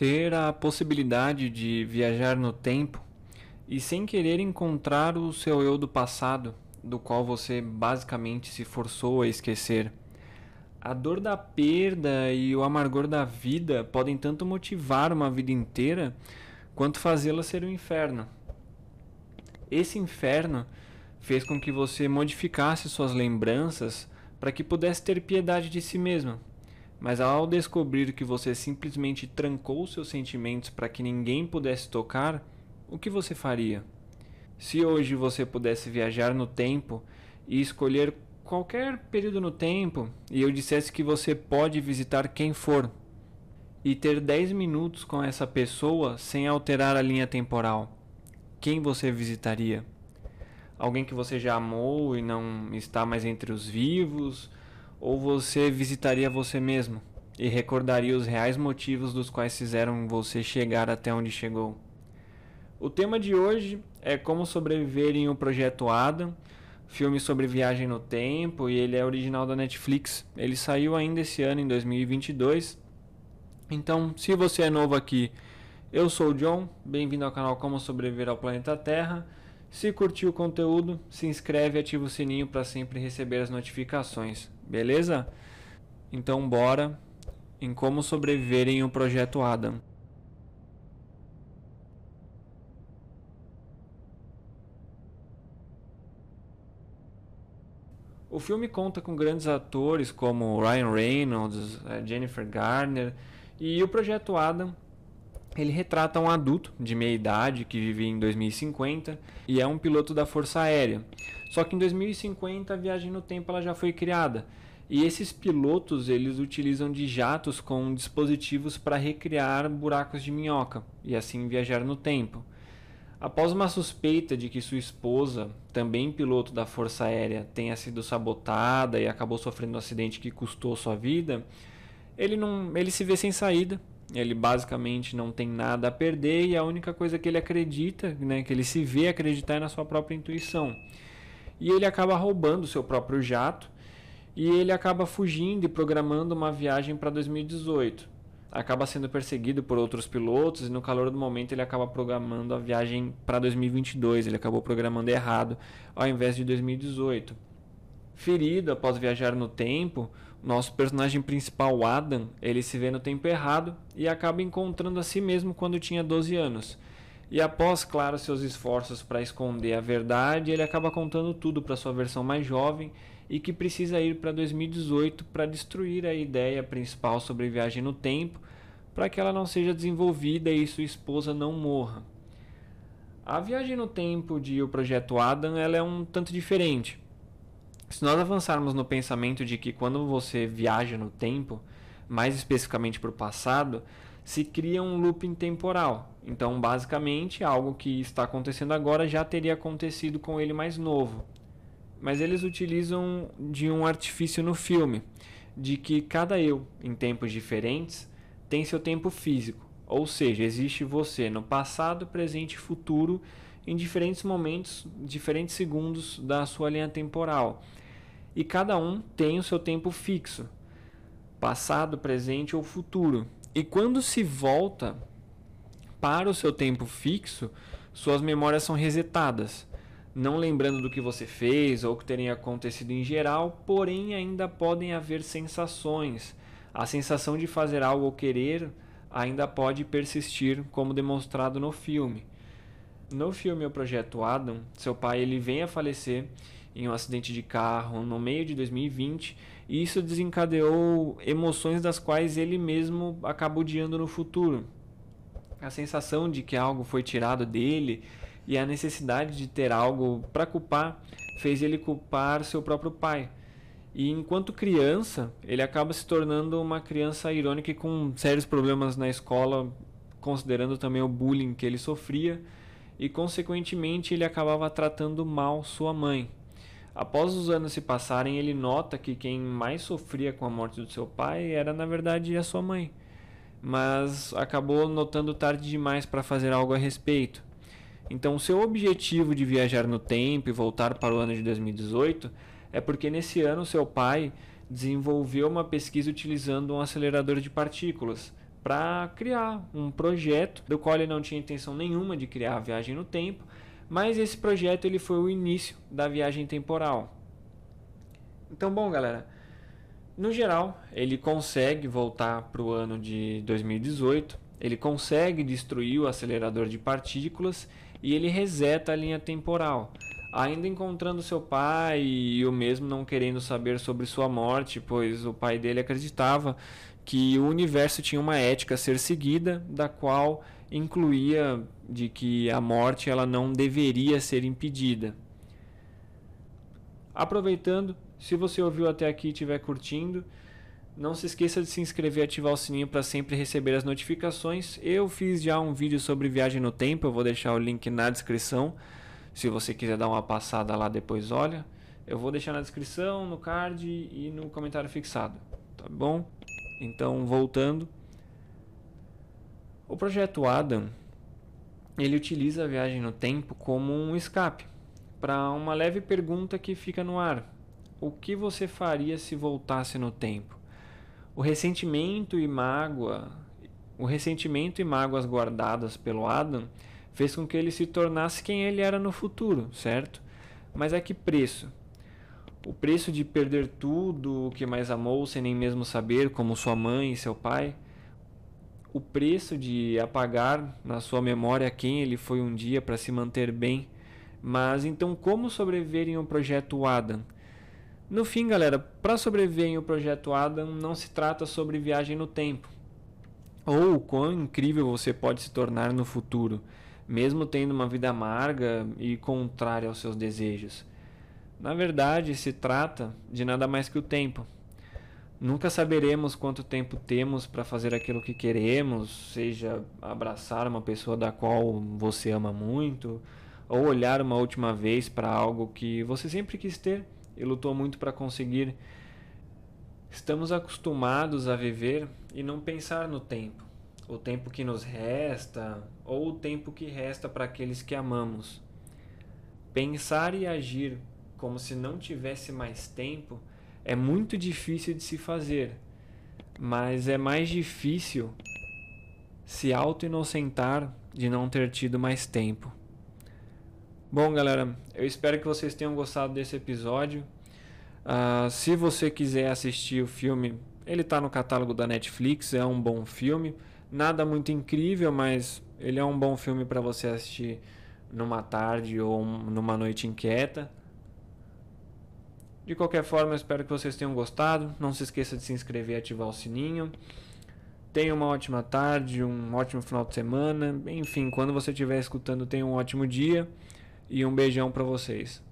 Ter a possibilidade de viajar no tempo e sem querer encontrar o seu eu do passado, do qual você basicamente se forçou a esquecer. A dor da perda e o amargor da vida podem tanto motivar uma vida inteira quanto fazê-la ser um inferno. Esse inferno fez com que você modificasse suas lembranças para que pudesse ter piedade de si mesmo. Mas ao descobrir que você simplesmente trancou seus sentimentos para que ninguém pudesse tocar, o que você faria? Se hoje você pudesse viajar no tempo e escolher qualquer período no tempo e eu dissesse que você pode visitar quem for e ter 10 minutos com essa pessoa sem alterar a linha temporal, quem você visitaria? Alguém que você já amou e não está mais entre os vivos? Ou você visitaria você mesmo e recordaria os reais motivos dos quais fizeram você chegar até onde chegou? O tema de hoje é como sobreviver em o projeto Adam, filme sobre viagem no tempo, e ele é original da Netflix. Ele saiu ainda esse ano, em 2022. Então, se você é novo aqui, eu sou o John, bem-vindo ao canal Como Sobreviver ao Planeta Terra. Se curtiu o conteúdo, se inscreve e ativa o sininho para sempre receber as notificações, beleza? Então, bora em como sobreviver em um projeto Adam. O filme conta com grandes atores como Ryan Reynolds, eh, Jennifer Garner e o Projeto Adam. Ele retrata um adulto de meia idade que vive em 2050 e é um piloto da Força Aérea. Só que em 2050 a viagem no tempo ela já foi criada. E esses pilotos eles utilizam de jatos com dispositivos para recriar buracos de minhoca e assim viajar no tempo. Após uma suspeita de que sua esposa, também piloto da Força Aérea, tenha sido sabotada e acabou sofrendo um acidente que custou sua vida, ele, não, ele se vê sem saída. Ele basicamente não tem nada a perder e a única coisa que ele acredita, né, que ele se vê acreditar é na sua própria intuição. E ele acaba roubando seu próprio jato e ele acaba fugindo e programando uma viagem para 2018 acaba sendo perseguido por outros pilotos e no calor do momento ele acaba programando a viagem para 2022. Ele acabou programando errado ao invés de 2018. Ferido após viajar no tempo, nosso personagem principal, Adam, ele se vê no tempo errado e acaba encontrando a si mesmo quando tinha 12 anos. E após, claro, seus esforços para esconder a verdade, ele acaba contando tudo para sua versão mais jovem e que precisa ir para 2018 para destruir a ideia principal sobre viagem no tempo, para que ela não seja desenvolvida e sua esposa não morra. A viagem no tempo de O Projeto Adam ela é um tanto diferente. Se nós avançarmos no pensamento de que quando você viaja no tempo, mais especificamente para o passado, se cria um looping temporal. Então, basicamente, algo que está acontecendo agora já teria acontecido com ele mais novo mas eles utilizam de um artifício no filme, de que cada eu, em tempos diferentes, tem seu tempo físico. Ou seja, existe você no passado, presente e futuro em diferentes momentos, diferentes segundos da sua linha temporal. E cada um tem o seu tempo fixo, passado, presente ou futuro. E quando se volta para o seu tempo fixo, suas memórias são resetadas não lembrando do que você fez ou o que teria acontecido em geral, porém ainda podem haver sensações. A sensação de fazer algo ou querer ainda pode persistir, como demonstrado no filme. No filme O Projeto Adam, seu pai ele vem a falecer em um acidente de carro no meio de 2020 e isso desencadeou emoções das quais ele mesmo acaba odiando no futuro. A sensação de que algo foi tirado dele e a necessidade de ter algo para culpar fez ele culpar seu próprio pai. E enquanto criança, ele acaba se tornando uma criança irônica e com sérios problemas na escola, considerando também o bullying que ele sofria, e consequentemente ele acabava tratando mal sua mãe. Após os anos se passarem, ele nota que quem mais sofria com a morte do seu pai era na verdade a sua mãe, mas acabou notando tarde demais para fazer algo a respeito. Então, seu objetivo de viajar no tempo e voltar para o ano de 2018 é porque nesse ano seu pai desenvolveu uma pesquisa utilizando um acelerador de partículas para criar um projeto do qual ele não tinha intenção nenhuma de criar a viagem no tempo, mas esse projeto ele foi o início da viagem temporal. Então, bom, galera, no geral, ele consegue voltar para o ano de 2018, ele consegue destruir o acelerador de partículas e ele reseta a linha temporal ainda encontrando seu pai e o mesmo não querendo saber sobre sua morte, pois o pai dele acreditava que o universo tinha uma ética a ser seguida, da qual incluía de que a morte ela não deveria ser impedida. Aproveitando, se você ouviu até aqui e estiver curtindo, não se esqueça de se inscrever e ativar o sininho para sempre receber as notificações. Eu fiz já um vídeo sobre viagem no tempo, eu vou deixar o link na descrição. Se você quiser dar uma passada lá depois, olha. Eu vou deixar na descrição, no card e no comentário fixado. Tá bom? Então, voltando. O projeto Adam, ele utiliza a viagem no tempo como um escape para uma leve pergunta que fica no ar. O que você faria se voltasse no tempo? O ressentimento e mágoa, o ressentimento e mágoas guardadas pelo Adam fez com que ele se tornasse quem ele era no futuro, certo? Mas a que preço? O preço de perder tudo o que mais amou sem nem mesmo saber, como sua mãe e seu pai? O preço de apagar na sua memória quem ele foi um dia para se manter bem? Mas então, como sobreviver em um projeto Adam? No fim, galera, para sobreviver em um projeto Adam, não se trata sobre viagem no tempo ou o quão incrível você pode se tornar no futuro mesmo tendo uma vida amarga e contrária aos seus desejos. Na verdade, se trata de nada mais que o tempo. Nunca saberemos quanto tempo temos para fazer aquilo que queremos, seja abraçar uma pessoa da qual você ama muito, ou olhar uma última vez para algo que você sempre quis ter e lutou muito para conseguir. Estamos acostumados a viver e não pensar no tempo o tempo que nos resta ou o tempo que resta para aqueles que amamos. Pensar e agir como se não tivesse mais tempo é muito difícil de se fazer, mas é mais difícil se auto-inocentar de não ter tido mais tempo. Bom, galera, eu espero que vocês tenham gostado desse episódio. Uh, se você quiser assistir o filme, ele está no catálogo da Netflix, é um bom filme. Nada muito incrível, mas ele é um bom filme para você assistir numa tarde ou numa noite inquieta. De qualquer forma, espero que vocês tenham gostado. Não se esqueça de se inscrever e ativar o sininho. Tenha uma ótima tarde, um ótimo final de semana. Enfim, quando você estiver escutando, tenha um ótimo dia. E um beijão para vocês.